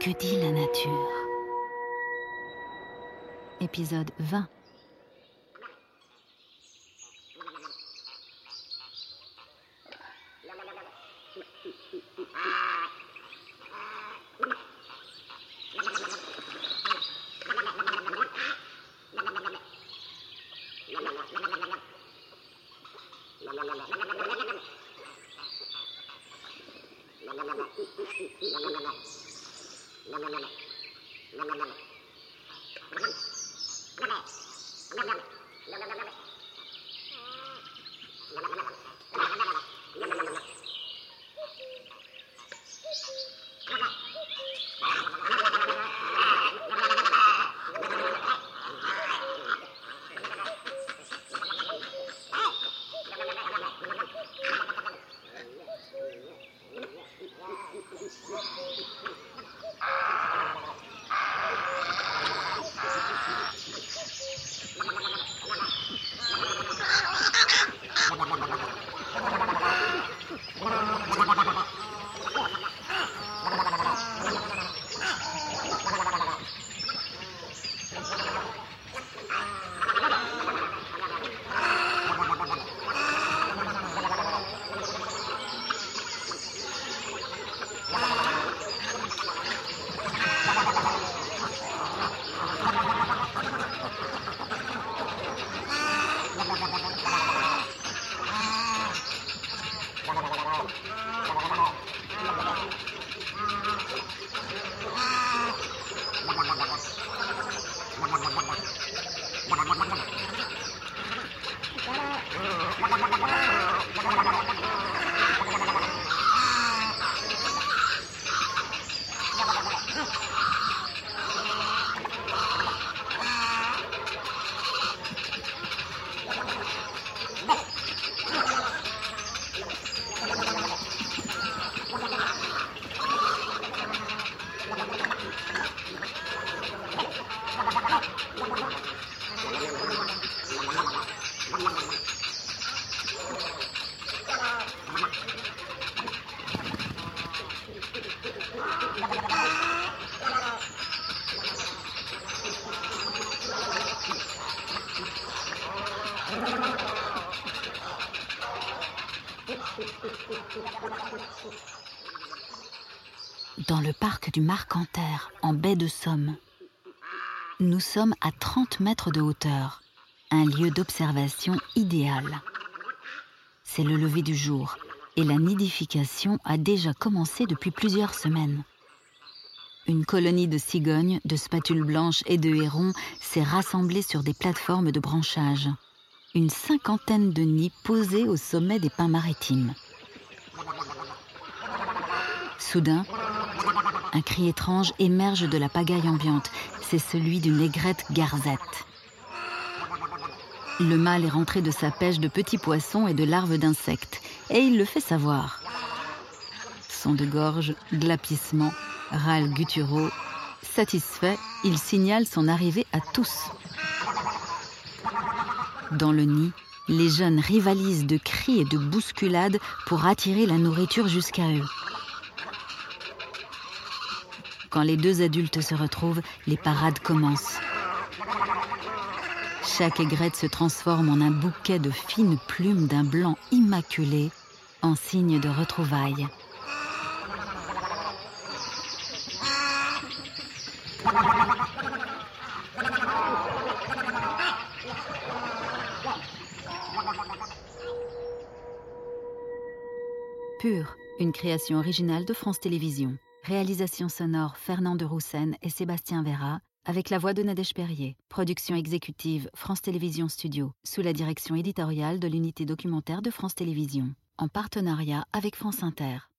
que dit la nature. Épisode 20 Thank you. Dans le parc du Marcanterre, en baie de Somme. Nous sommes à 30 mètres de hauteur, un lieu d'observation idéal. C'est le lever du jour et la nidification a déjà commencé depuis plusieurs semaines. Une colonie de cigognes, de spatules blanches et de hérons s'est rassemblée sur des plateformes de branchage. Une cinquantaine de nids posés au sommet des pins maritimes. Soudain, un cri étrange émerge de la pagaille ambiante. C'est celui d'une aigrette garzette. Le mâle est rentré de sa pêche de petits poissons et de larves d'insectes, et il le fait savoir. Son de gorge, glapissement, râle gutturaux. Satisfait, il signale son arrivée à tous. Dans le nid, les jeunes rivalisent de cris et de bousculades pour attirer la nourriture jusqu'à eux. Quand les deux adultes se retrouvent, les parades commencent. Chaque aigrette se transforme en un bouquet de fines plumes d'un blanc immaculé, en signe de retrouvailles. Pure, une création originale de France Télévisions. Réalisation sonore Fernand de Roussen et Sébastien Vera, avec la voix de Nadège Perrier. Production exécutive France Télévisions Studio, sous la direction éditoriale de l'unité documentaire de France Télévisions, en partenariat avec France Inter.